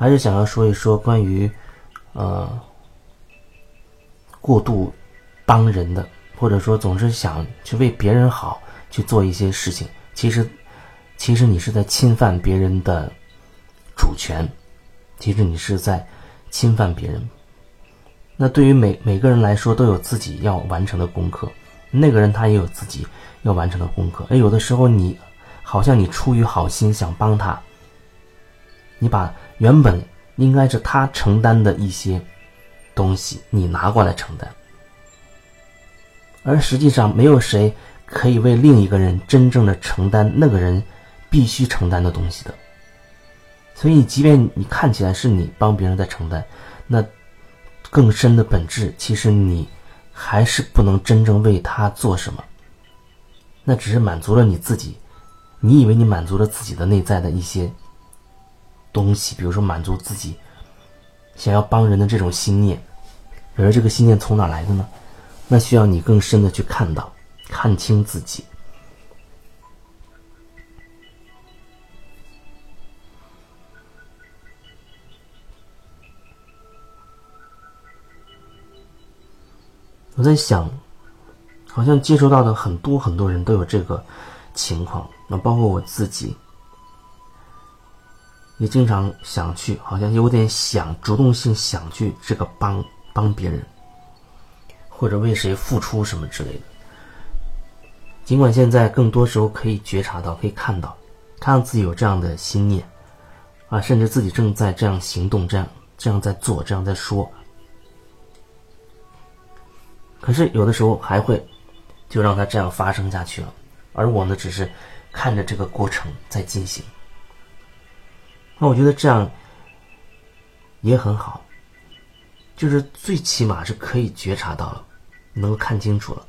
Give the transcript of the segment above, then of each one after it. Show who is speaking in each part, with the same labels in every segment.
Speaker 1: 还是想要说一说关于呃过度帮人的，或者说总是想去为别人好去做一些事情，其实其实你是在侵犯别人的主权，其实你是在侵犯别人。那对于每每个人来说，都有自己要完成的功课。那个人他也有自己要完成的功课。哎，有的时候你好像你出于好心想帮他，你把原本应该是他承担的一些东西，你拿过来承担。而实际上，没有谁可以为另一个人真正的承担那个人必须承担的东西的。所以，即便你看起来是你帮别人在承担，那。更深的本质，其实你还是不能真正为他做什么。那只是满足了你自己，你以为你满足了自己的内在的一些东西，比如说满足自己想要帮人的这种心念。而这个心念从哪来的呢？那需要你更深的去看到，看清自己。我在想，好像接触到的很多很多人都有这个情况，那包括我自己，也经常想去，好像有点想主动性想去这个帮帮别人，或者为谁付出什么之类的。尽管现在更多时候可以觉察到，可以看到，看到自己有这样的心念，啊，甚至自己正在这样行动，这样这样在做，这样在说。可是有的时候还会，就让它这样发生下去了，而我呢，只是看着这个过程在进行。那我觉得这样也很好，就是最起码是可以觉察到了，能够看清楚了。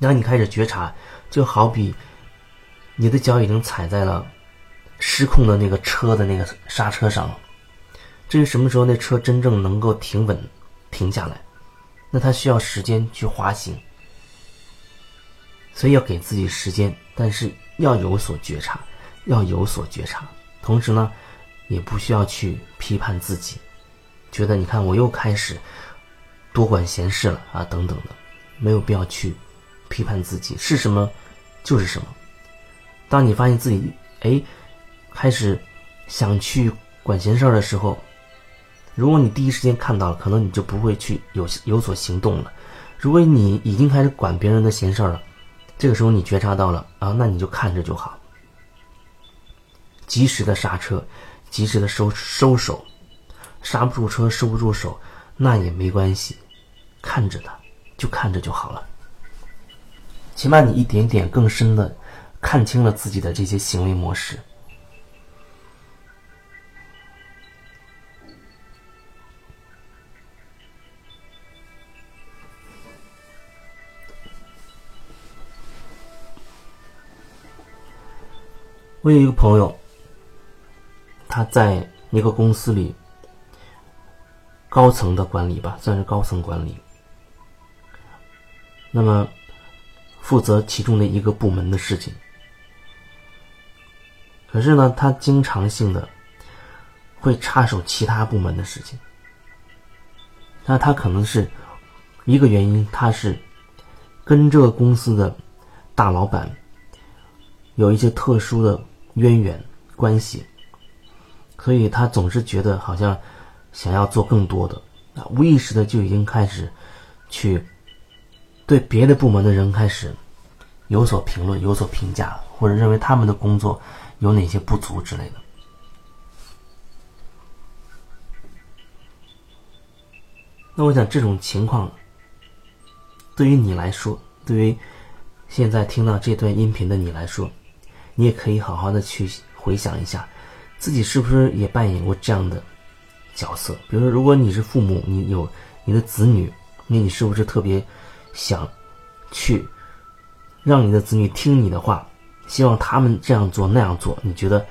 Speaker 1: 当你开始觉察，就好比你的脚已经踩在了失控的那个车的那个刹车上了。至于什么时候那车真正能够停稳、停下来？那它需要时间去滑行，所以要给自己时间，但是要有所觉察，要有所觉察。同时呢，也不需要去批判自己，觉得你看我又开始多管闲事了啊，等等的，没有必要去批判自己，是什么就是什么。当你发现自己哎开始想去管闲事儿的时候。如果你第一时间看到了，可能你就不会去有有所行动了。如果你已经开始管别人的闲事儿了，这个时候你觉察到了啊，那你就看着就好，及时的刹车，及时的收收手，刹不住车，收不住手，那也没关系，看着他，就看着就好了。起码你一点点更深的看清了自己的这些行为模式。我有一个朋友，他在一个公司里，高层的管理吧，算是高层管理。那么，负责其中的一个部门的事情。可是呢，他经常性的会插手其他部门的事情。那他可能是一个原因，他是跟这个公司的大老板有一些特殊的。渊源关系，所以他总是觉得好像想要做更多的，啊，无意识的就已经开始去对别的部门的人开始有所评论、有所评价，或者认为他们的工作有哪些不足之类的。那我想这种情况对于你来说，对于现在听到这段音频的你来说。你也可以好好的去回想一下，自己是不是也扮演过这样的角色？比如说，如果你是父母，你有你的子女，那你是不是特别想去让你的子女听你的话，希望他们这样做那样做？你觉得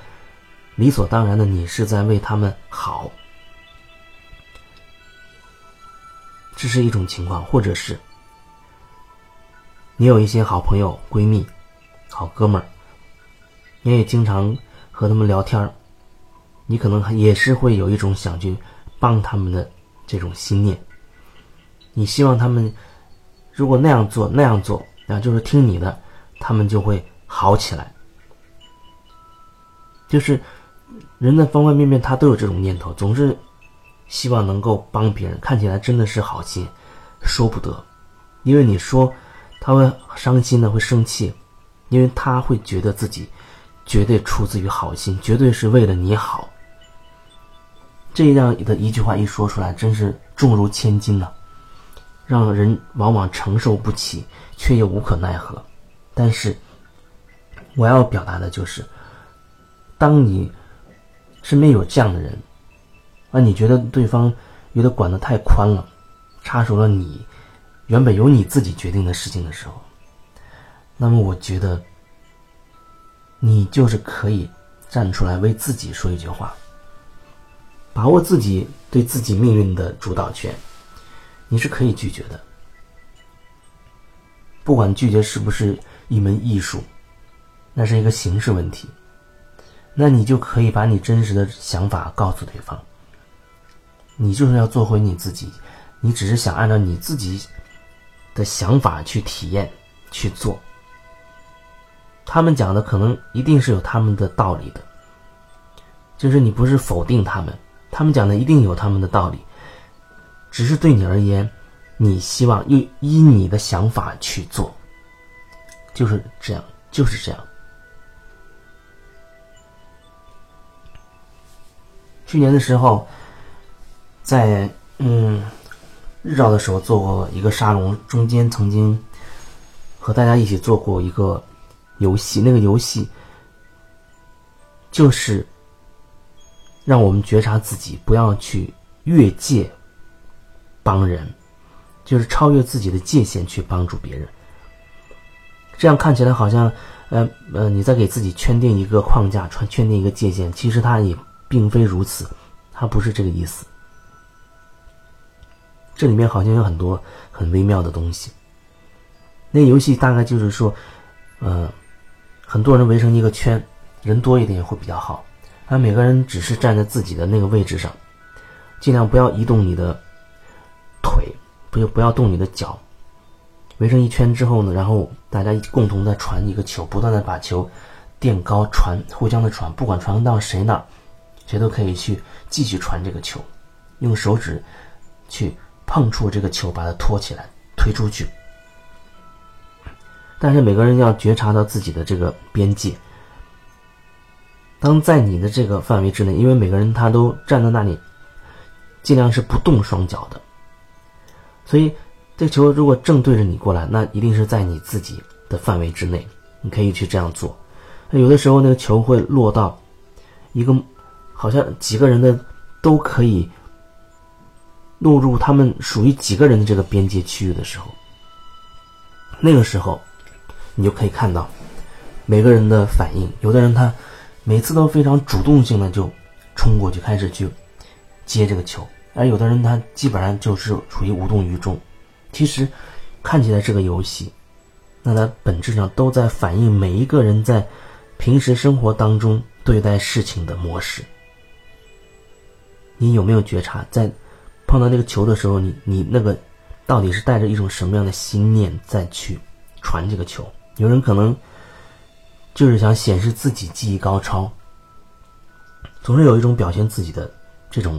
Speaker 1: 理所当然的，你是在为他们好，这是一种情况，或者是你有一些好朋友、闺蜜、好哥们儿。你也经常和他们聊天儿你可能也是会有一种想去帮他们的这种心念。你希望他们如果那样做那样做啊，就是听你的，他们就会好起来。就是人的方方面面，他都有这种念头，总是希望能够帮别人，看起来真的是好心，说不得，因为你说他会伤心的，会生气，因为他会觉得自己绝对出自于好心，绝对是为了你好。这样的一句话一说出来，真是重如千斤呐，让人往往承受不起，却又无可奈何。但是，我要表达的就是，当你身边有这样的人，啊，你觉得对方有点管得太宽了，插手了你原本由你自己决定的事情的时候，那么我觉得，你就是可以站出来为自己说一句话。把握自己对自己命运的主导权，你是可以拒绝的。不管拒绝是不是一门艺术，那是一个形式问题。那你就可以把你真实的想法告诉对方。你就是要做回你自己，你只是想按照你自己的想法去体验、去做。他们讲的可能一定是有他们的道理的，就是你不是否定他们。他们讲的一定有他们的道理，只是对你而言，你希望依依你的想法去做，就是这样，就是这样。去年的时候，在嗯日照的时候做过一个沙龙，中间曾经和大家一起做过一个游戏，那个游戏就是。让我们觉察自己，不要去越界帮人，就是超越自己的界限去帮助别人。这样看起来好像，呃呃，你在给自己圈定一个框架，圈圈定一个界限。其实它也并非如此，它不是这个意思。这里面好像有很多很微妙的东西。那游戏大概就是说，呃，很多人围成一个圈，人多一点会比较好。那每个人只是站在自己的那个位置上，尽量不要移动你的腿，不就不要动你的脚。围成一圈之后呢，然后大家共同的传一个球，不断的把球垫高传，互相的传，不管传到谁那，谁都可以去继续传这个球，用手指去碰触这个球，把它托起来推出去。但是每个人要觉察到自己的这个边界。当在你的这个范围之内，因为每个人他都站在那里，尽量是不动双脚的。所以，这球如果正对着你过来，那一定是在你自己的范围之内，你可以去这样做。有的时候，那个球会落到一个好像几个人的都可以落入他们属于几个人的这个边界区域的时候，那个时候你就可以看到每个人的反应。有的人他。每次都非常主动性的就冲过去开始去接这个球，而有的人他基本上就是处于无动于衷。其实看起来这个游戏，那它本质上都在反映每一个人在平时生活当中对待事情的模式。你有没有觉察，在碰到那个球的时候，你你那个到底是带着一种什么样的心念再去传这个球？有人可能。就是想显示自己技艺高超，总是有一种表现自己的这种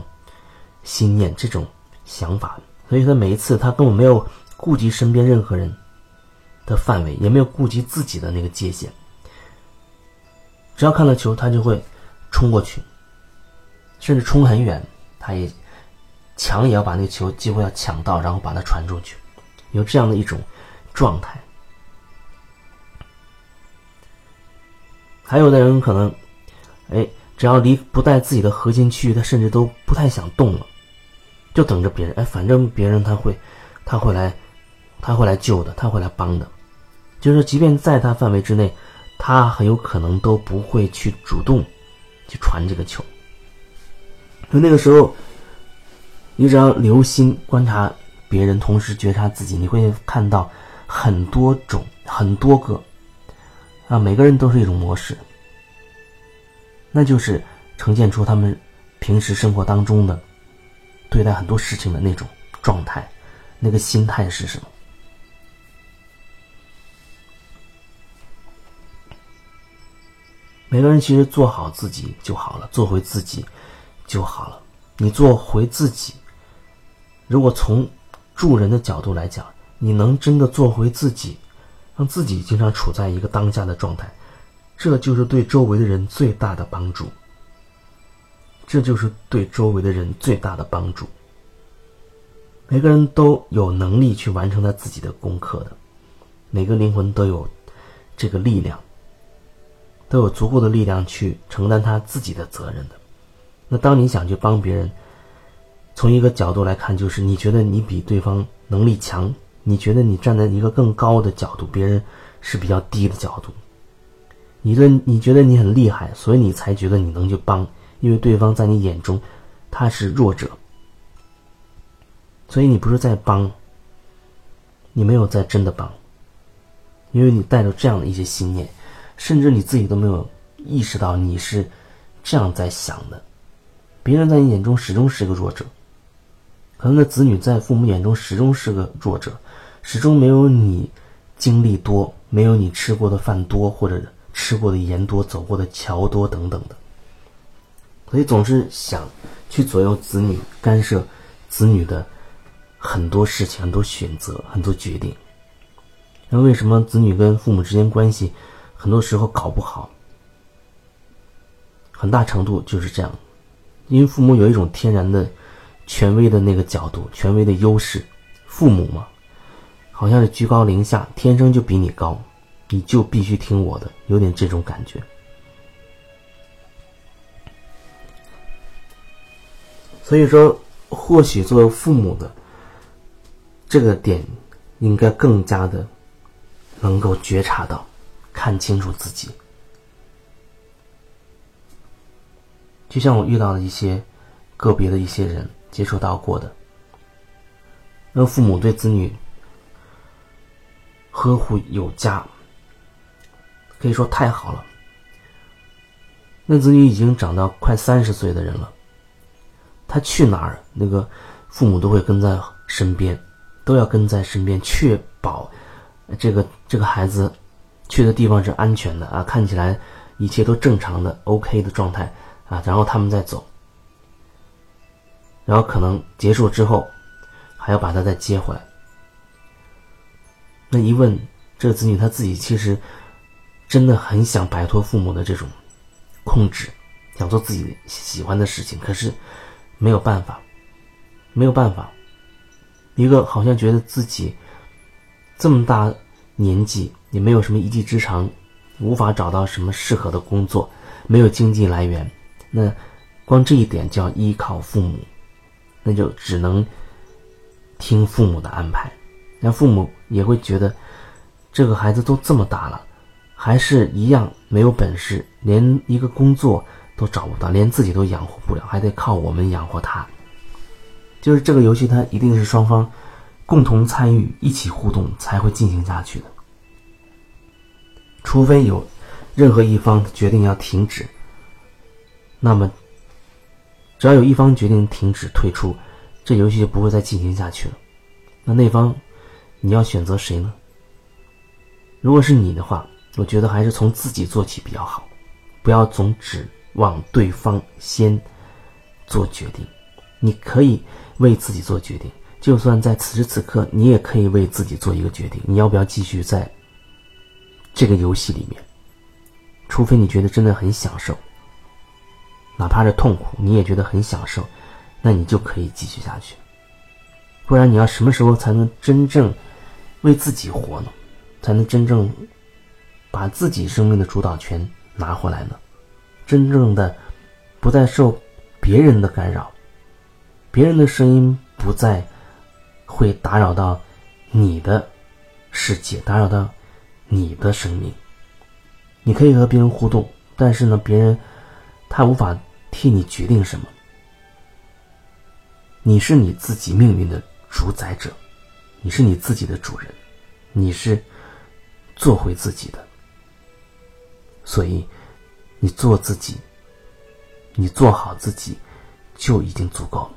Speaker 1: 心念、这种想法，所以他每一次他根本没有顾及身边任何人的范围，也没有顾及自己的那个界限。只要看到球，他就会冲过去，甚至冲很远，他也抢也要把那个球几乎要抢到，然后把它传出去，有这样的一种状态。还有的人可能，哎，只要离不在自己的核心区域，他甚至都不太想动了，就等着别人。哎，反正别人他会，他会来，他会来救的，他会来帮的。就是即便在他范围之内，他很有可能都不会去主动去传这个球。就那个时候，你只要留心观察别人，同时觉察自己，你会看到很多种、很多个。啊，每个人都是一种模式，那就是呈现出他们平时生活当中的对待很多事情的那种状态，那个心态是什么？每个人其实做好自己就好了，做回自己就好了。你做回自己，如果从助人的角度来讲，你能真的做回自己，让自己经常处在一个当下的状态，这就是对周围的人最大的帮助。这就是对周围的人最大的帮助。每个人都有能力去完成他自己的功课的，每个灵魂都有这个力量。都有足够的力量去承担他自己的责任的。那当你想去帮别人，从一个角度来看，就是你觉得你比对方能力强，你觉得你站在一个更高的角度，别人是比较低的角度。你的你觉得你很厉害，所以你才觉得你能去帮，因为对方在你眼中他是弱者，所以你不是在帮，你没有在真的帮，因为你带着这样的一些信念。甚至你自己都没有意识到你是这样在想的，别人在你眼中始终是一个弱者，可能的子女在父母眼中始终是个弱者，始终没有你经历多，没有你吃过的饭多，或者吃过的盐多，走过的桥多等等的，所以总是想去左右子女，干涉子女的很多事情、很多选择、很多决定。那为什么子女跟父母之间关系？很多时候搞不好，很大程度就是这样，因为父母有一种天然的权威的那个角度，权威的优势，父母嘛，好像是居高临下，天生就比你高，你就必须听我的，有点这种感觉。所以说，或许作为父母的这个点，应该更加的能够觉察到。看清楚自己，就像我遇到的一些个别的一些人接触到过的，那父母对子女呵护有加，可以说太好了。那子女已经长到快三十岁的人了，他去哪儿，那个父母都会跟在身边，都要跟在身边，确保这个这个孩子。去的地方是安全的啊，看起来一切都正常的 OK 的状态啊，然后他们再走，然后可能结束之后还要把他再接回来。那一问，这个子女他自己其实真的很想摆脱父母的这种控制，想做自己喜欢的事情，可是没有办法，没有办法。一个好像觉得自己这么大年纪。也没有什么一技之长，无法找到什么适合的工作，没有经济来源，那光这一点就要依靠父母，那就只能听父母的安排。那父母也会觉得，这个孩子都这么大了，还是一样没有本事，连一个工作都找不到，连自己都养活不了，还得靠我们养活他。就是这个游戏，它一定是双方共同参与、一起互动才会进行下去的。除非有任何一方决定要停止，那么只要有一方决定停止退出，这游戏就不会再进行下去了。那那方你要选择谁呢？如果是你的话，我觉得还是从自己做起比较好，不要总指望对方先做决定。你可以为自己做决定，就算在此时此刻，你也可以为自己做一个决定：你要不要继续在？这个游戏里面，除非你觉得真的很享受，哪怕是痛苦，你也觉得很享受，那你就可以继续下去。不然，你要什么时候才能真正为自己活呢？才能真正把自己生命的主导权拿回来呢？真正的不再受别人的干扰，别人的声音不再会打扰到你的世界，打扰到。你的生命，你可以和别人互动，但是呢，别人他无法替你决定什么。你是你自己命运的主宰者，你是你自己的主人，你是做回自己的。所以，你做自己，你做好自己就已经足够了。